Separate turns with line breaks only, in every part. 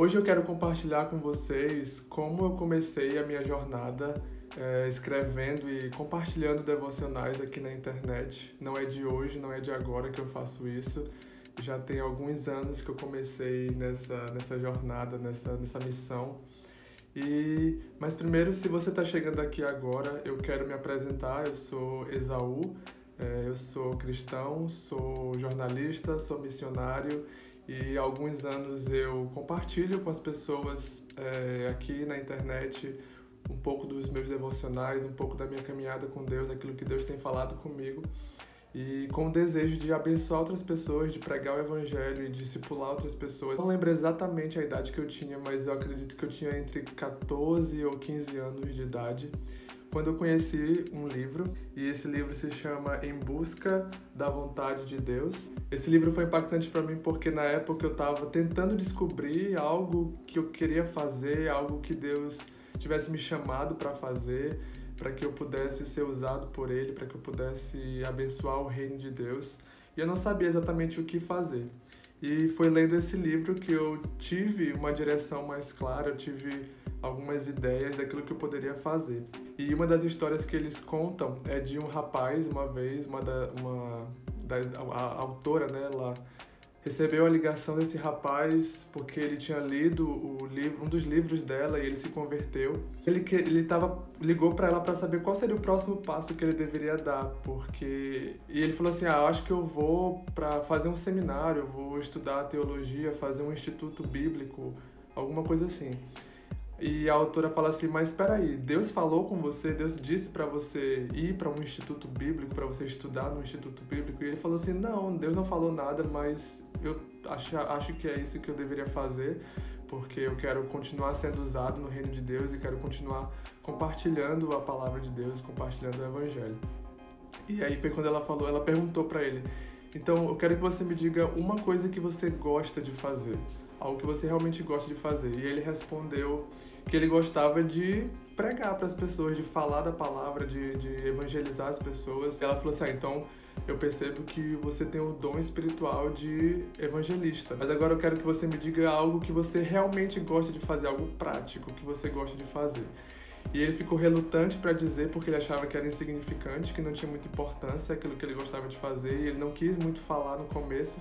Hoje eu quero compartilhar com vocês como eu comecei a minha jornada é, escrevendo e compartilhando devocionais aqui na internet. Não é de hoje, não é de agora que eu faço isso. Já tem alguns anos que eu comecei nessa, nessa jornada, nessa, nessa missão. E, mas primeiro, se você está chegando aqui agora, eu quero me apresentar. Eu sou Esaú, é, eu sou cristão, sou jornalista, sou missionário e alguns anos eu compartilho com as pessoas é, aqui na internet um pouco dos meus devocionais, um pouco da minha caminhada com Deus, aquilo que Deus tem falado comigo e com o desejo de abençoar outras pessoas, de pregar o evangelho e discipular outras pessoas. Não lembro exatamente a idade que eu tinha, mas eu acredito que eu tinha entre 14 ou 15 anos de idade quando eu conheci um livro e esse livro se chama Em Busca da Vontade de Deus. Esse livro foi impactante para mim porque na época eu estava tentando descobrir algo que eu queria fazer, algo que Deus tivesse me chamado para fazer, para que eu pudesse ser usado por Ele, para que eu pudesse abençoar o reino de Deus. E eu não sabia exatamente o que fazer. E foi lendo esse livro que eu tive uma direção mais clara, eu tive algumas ideias daquilo que eu poderia fazer. E uma das histórias que eles contam é de um rapaz, uma vez, uma da, uma das, a, a autora, né, ela recebeu a ligação desse rapaz porque ele tinha lido o livro, um dos livros dela e ele se converteu. Ele que ele tava ligou para ela para saber qual seria o próximo passo que ele deveria dar, porque e ele falou assim: "Ah, acho que eu vou para fazer um seminário, vou estudar teologia, fazer um instituto bíblico, alguma coisa assim". E a autora fala assim: Mas espera aí, Deus falou com você, Deus disse para você ir para um instituto bíblico, para você estudar no instituto bíblico. E ele falou assim: Não, Deus não falou nada, mas eu acho, acho que é isso que eu deveria fazer, porque eu quero continuar sendo usado no reino de Deus e quero continuar compartilhando a palavra de Deus, compartilhando o evangelho. E aí foi quando ela falou, ela perguntou para ele: Então eu quero que você me diga uma coisa que você gosta de fazer algo que você realmente gosta de fazer. E ele respondeu que ele gostava de pregar para as pessoas, de falar da palavra, de, de evangelizar as pessoas. E ela falou assim: ah, então eu percebo que você tem o dom espiritual de evangelista. Mas agora eu quero que você me diga algo que você realmente gosta de fazer, algo prático que você gosta de fazer. E ele ficou relutante para dizer porque ele achava que era insignificante, que não tinha muita importância aquilo que ele gostava de fazer, e ele não quis muito falar no começo.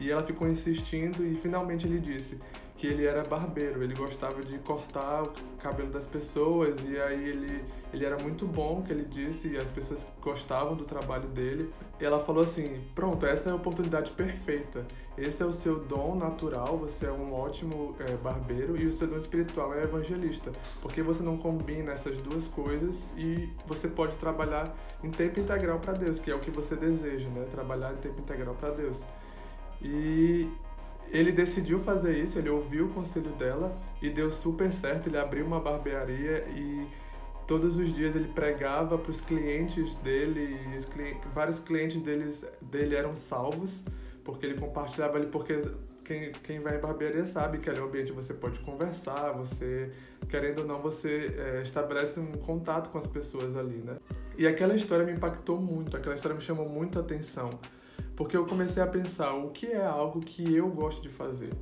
E ela ficou insistindo e finalmente ele disse que ele era barbeiro, ele gostava de cortar o cabelo das pessoas e aí ele, ele era muito bom, que ele disse, e as pessoas gostavam do trabalho dele. E ela falou assim: "Pronto, essa é a oportunidade perfeita. Esse é o seu dom natural, você é um ótimo é, barbeiro e o seu dom espiritual é evangelista, porque você não combina essas duas coisas e você pode trabalhar em tempo integral para Deus, que é o que você deseja, né? Trabalhar em tempo integral para Deus." E ele decidiu fazer isso, ele ouviu o conselho dela e deu super certo. Ele abriu uma barbearia e todos os dias ele pregava para os clientes dele, e vários clientes deles, dele eram salvos, porque ele compartilhava ali, porque quem, quem vai em barbearia sabe que ali é um ambiente você pode conversar, você, querendo ou não, você é, estabelece um contato com as pessoas ali, né? E aquela história me impactou muito, aquela história me chamou muito a atenção porque eu comecei a pensar o que é algo que eu gosto de fazer.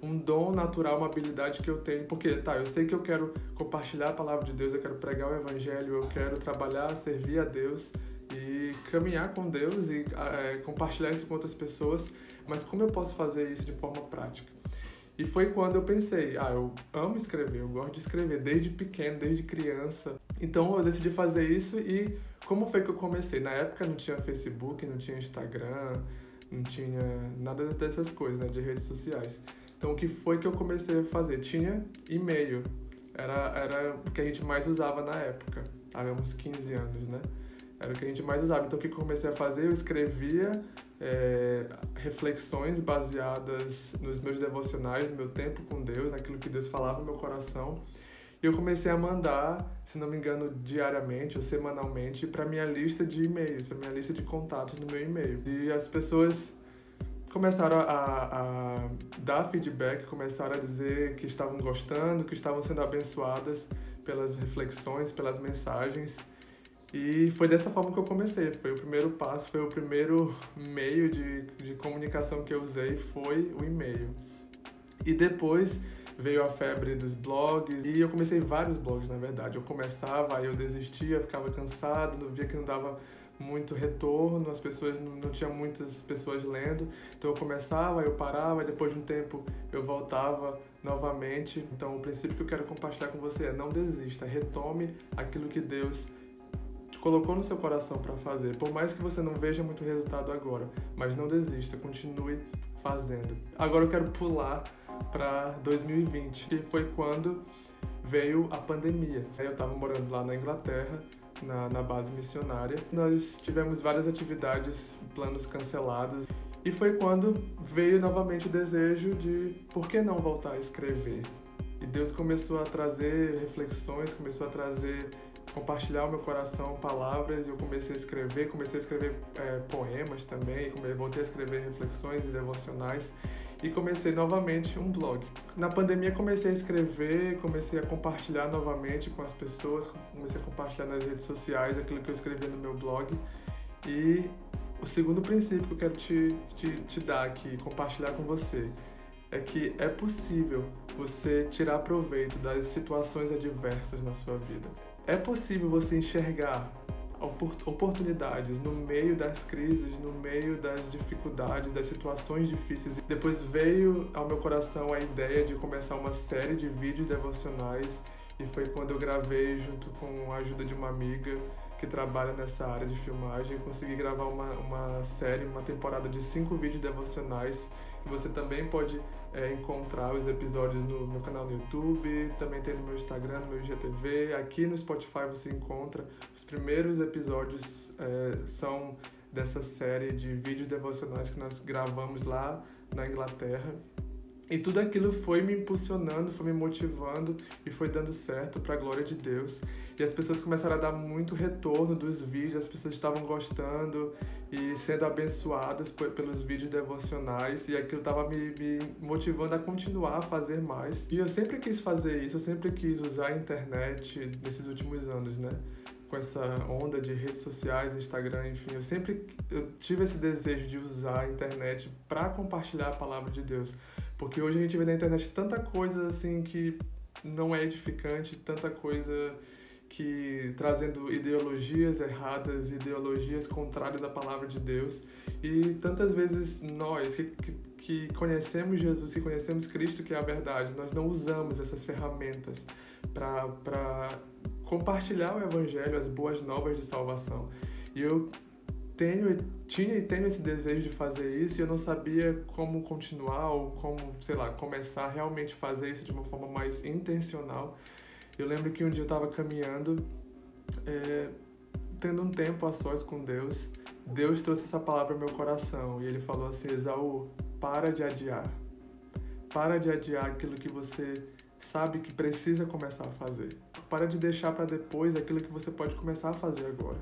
Um dom natural, uma habilidade que eu tenho. Porque, tá, eu sei que eu quero compartilhar a palavra de Deus, eu quero pregar o evangelho, eu quero trabalhar, servir a Deus e caminhar com Deus e é, compartilhar isso com outras pessoas, mas como eu posso fazer isso de forma prática? E foi quando eu pensei, ah, eu amo escrever, eu gosto de escrever desde pequeno, desde criança. Então eu decidi fazer isso e como foi que eu comecei? Na época não tinha Facebook, não tinha Instagram, não tinha nada dessas coisas, né, de redes sociais. Então, o que foi que eu comecei a fazer? Tinha e-mail. Era, era o que a gente mais usava na época, há uns 15 anos, né? Era o que a gente mais usava. Então, o que comecei a fazer? Eu escrevia é, reflexões baseadas nos meus devocionais, no meu tempo com Deus, naquilo que Deus falava no meu coração. Eu comecei a mandar, se não me engano, diariamente ou semanalmente para minha lista de e-mails, para minha lista de contatos no meu e-mail. E as pessoas começaram a, a, dar feedback, começaram a dizer que estavam gostando, que estavam sendo abençoadas pelas reflexões, pelas mensagens. E foi dessa forma que eu comecei. Foi o primeiro passo, foi o primeiro meio de, de comunicação que eu usei, foi o e-mail. E depois veio a febre dos blogs e eu comecei vários blogs, na verdade. Eu começava, aí eu desistia, ficava cansado, via que não dava muito retorno, as pessoas não, não tinha muitas pessoas lendo. Então eu começava, eu parava, e depois de um tempo eu voltava novamente. Então o princípio que eu quero compartilhar com você é não desista, retome aquilo que Deus colocou no seu coração para fazer. Por mais que você não veja muito resultado agora, mas não desista, continue fazendo. Agora eu quero pular para 2020, que foi quando veio a pandemia. Eu estava morando lá na Inglaterra, na, na base missionária. Nós tivemos várias atividades, planos cancelados. E foi quando veio novamente o desejo de por que não voltar a escrever? E Deus começou a trazer reflexões, começou a trazer, compartilhar o meu coração palavras. E eu comecei a escrever, comecei a escrever é, poemas também, voltei a escrever reflexões e devocionais e comecei novamente um blog. Na pandemia comecei a escrever, comecei a compartilhar novamente com as pessoas, comecei a compartilhar nas redes sociais aquilo que eu escrevia no meu blog. E o segundo princípio que eu quero te, te, te dar aqui, compartilhar com você, é que é possível você tirar proveito das situações adversas na sua vida. É possível você enxergar oportunidades no meio das crises, no meio das dificuldades, das situações difíceis. Depois veio ao meu coração a ideia de começar uma série de vídeos devocionais e foi quando eu gravei junto com a ajuda de uma amiga que trabalha nessa área de filmagem, consegui gravar uma, uma série, uma temporada de cinco vídeos devocionais você também pode é, encontrar os episódios no meu canal no YouTube, também tem no meu Instagram, no meu IGTV. Aqui no Spotify você encontra os primeiros episódios é, são dessa série de vídeos devocionais que nós gravamos lá na Inglaterra. E tudo aquilo foi me impulsionando, foi me motivando e foi dando certo para a glória de Deus. E as pessoas começaram a dar muito retorno dos vídeos, as pessoas estavam gostando e sendo abençoadas pelos vídeos devocionais e aquilo estava me, me, motivando a continuar a fazer mais. E eu sempre quis fazer isso, eu sempre quis usar a internet nesses últimos anos, né? Com essa onda de redes sociais, Instagram, enfim, eu sempre eu tive esse desejo de usar a internet para compartilhar a palavra de Deus porque hoje a gente vê na internet tanta coisa assim que não é edificante, tanta coisa que trazendo ideologias erradas, ideologias contrárias à palavra de Deus. E tantas vezes nós que, que, conhecemos Jesus, que conhecemos Cristo, que é a verdade, nós não usamos essas ferramentas para compartilhar o Evangelho, as boas novas de salvação. E eu tenho, tinha e tenho esse desejo de fazer isso e eu não sabia como continuar ou como, sei lá, começar a realmente fazer isso de uma forma mais intencional. Eu lembro que um dia eu estava caminhando, é, tendo um tempo a sós com Deus, Deus trouxe essa palavra ao meu coração e ele falou assim: Esaú, para de adiar. Para de adiar aquilo que você sabe que precisa começar a fazer. Para de deixar para depois aquilo que você pode começar a fazer agora.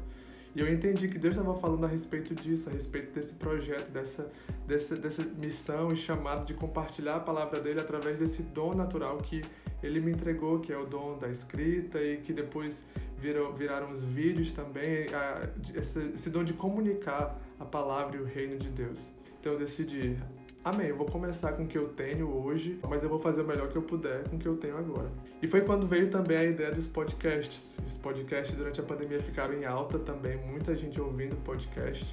E eu entendi que Deus estava falando a respeito disso, a respeito desse projeto, dessa, dessa, dessa missão e chamado de compartilhar a palavra dele através desse dom natural que ele me entregou, que é o dom da escrita e que depois virou, viraram os vídeos também, a, esse, esse dom de comunicar a palavra e o reino de Deus. Então eu decidi Amém, eu vou começar com o que eu tenho hoje, mas eu vou fazer o melhor que eu puder com o que eu tenho agora. E foi quando veio também a ideia dos podcasts. Os podcasts durante a pandemia ficaram em alta também, muita gente ouvindo podcast.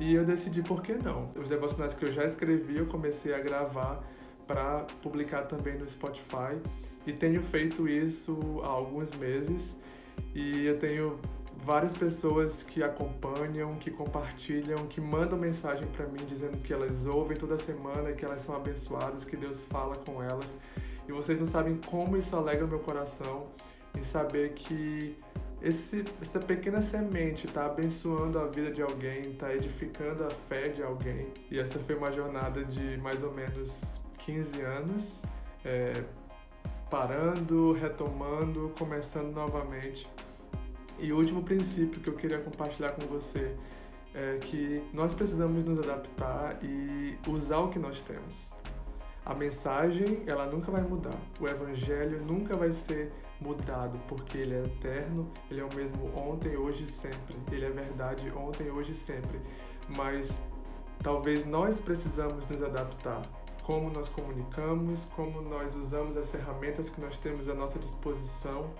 E eu decidi por que não. Os devocionais que eu já escrevi, eu comecei a gravar para publicar também no Spotify. E tenho feito isso há alguns meses. E eu tenho várias pessoas que acompanham, que compartilham, que mandam mensagem para mim dizendo que elas ouvem toda semana, que elas são abençoadas, que Deus fala com elas. E vocês não sabem como isso alegra o meu coração em saber que esse, essa pequena semente está abençoando a vida de alguém, está edificando a fé de alguém. E essa foi uma jornada de mais ou menos 15 anos, é, parando, retomando, começando novamente. E último princípio que eu queria compartilhar com você é que nós precisamos nos adaptar e usar o que nós temos. A mensagem, ela nunca vai mudar. O evangelho nunca vai ser mudado, porque ele é eterno, ele é o mesmo ontem, hoje e sempre. Ele é verdade ontem, hoje e sempre. Mas talvez nós precisamos nos adaptar como nós comunicamos, como nós usamos as ferramentas que nós temos à nossa disposição.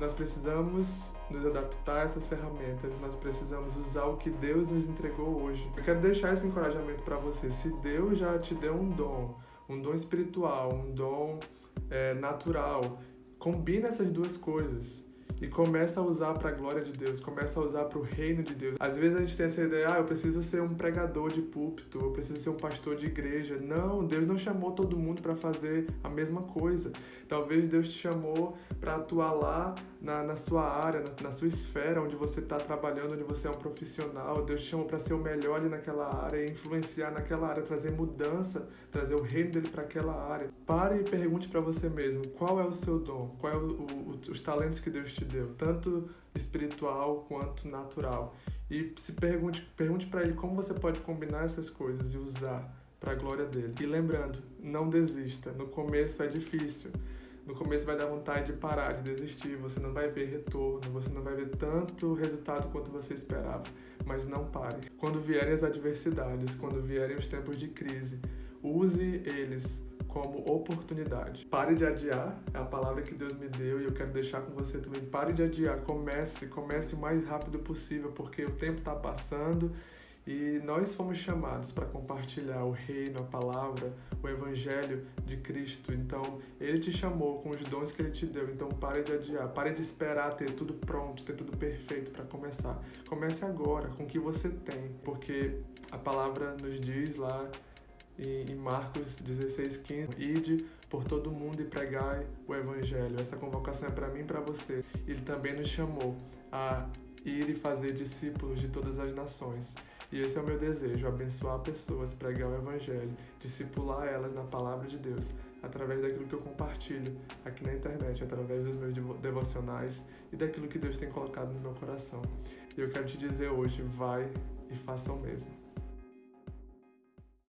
Nós precisamos nos adaptar a essas ferramentas, nós precisamos usar o que Deus nos entregou hoje. Eu quero deixar esse encorajamento para você. Se Deus já te deu um dom, um dom espiritual, um dom é, natural, combina essas duas coisas e começa a usar para a glória de Deus, começa a usar para o reino de Deus. Às vezes a gente tem essa ideia, ah, eu preciso ser um pregador de púlpito, eu preciso ser um pastor de igreja. Não, Deus não chamou todo mundo para fazer a mesma coisa. Talvez Deus te chamou para atuar lá na, na sua área, na, na sua esfera, onde você está trabalhando, onde você é um profissional. Deus te chamou para ser o melhor ali naquela área influenciar naquela área, trazer mudança, trazer o reino dele para aquela área. Pare e pergunte para você mesmo, qual é o seu dom? Qual é o, o, os talentos que Deus te deu, tanto espiritual quanto natural. E se pergunte, pergunte para ele como você pode combinar essas coisas e usar para a glória dele. E lembrando, não desista. No começo é difícil. No começo vai dar vontade de parar, de desistir, você não vai ver retorno, você não vai ver tanto resultado quanto você esperava, mas não pare. Quando vierem as adversidades, quando vierem os tempos de crise, use eles como oportunidade. Pare de adiar, é a palavra que Deus me deu e eu quero deixar com você também. Pare de adiar, comece, comece o mais rápido possível, porque o tempo está passando e nós fomos chamados para compartilhar o reino, a palavra, o evangelho de Cristo. Então, ele te chamou com os dons que ele te deu. Então, pare de adiar, pare de esperar ter tudo pronto, ter tudo perfeito para começar. Comece agora com o que você tem, porque a palavra nos diz lá em Marcos 16:15, ide por todo mundo e pregai o evangelho. Essa convocação é para mim e para você. Ele também nos chamou a ir e fazer discípulos de todas as nações. E esse é o meu desejo: abençoar pessoas, pregar o Evangelho, discipular elas na palavra de Deus, através daquilo que eu compartilho aqui na internet, através dos meus devocionais e daquilo que Deus tem colocado no meu coração. E eu quero te dizer hoje: vai e faça o mesmo.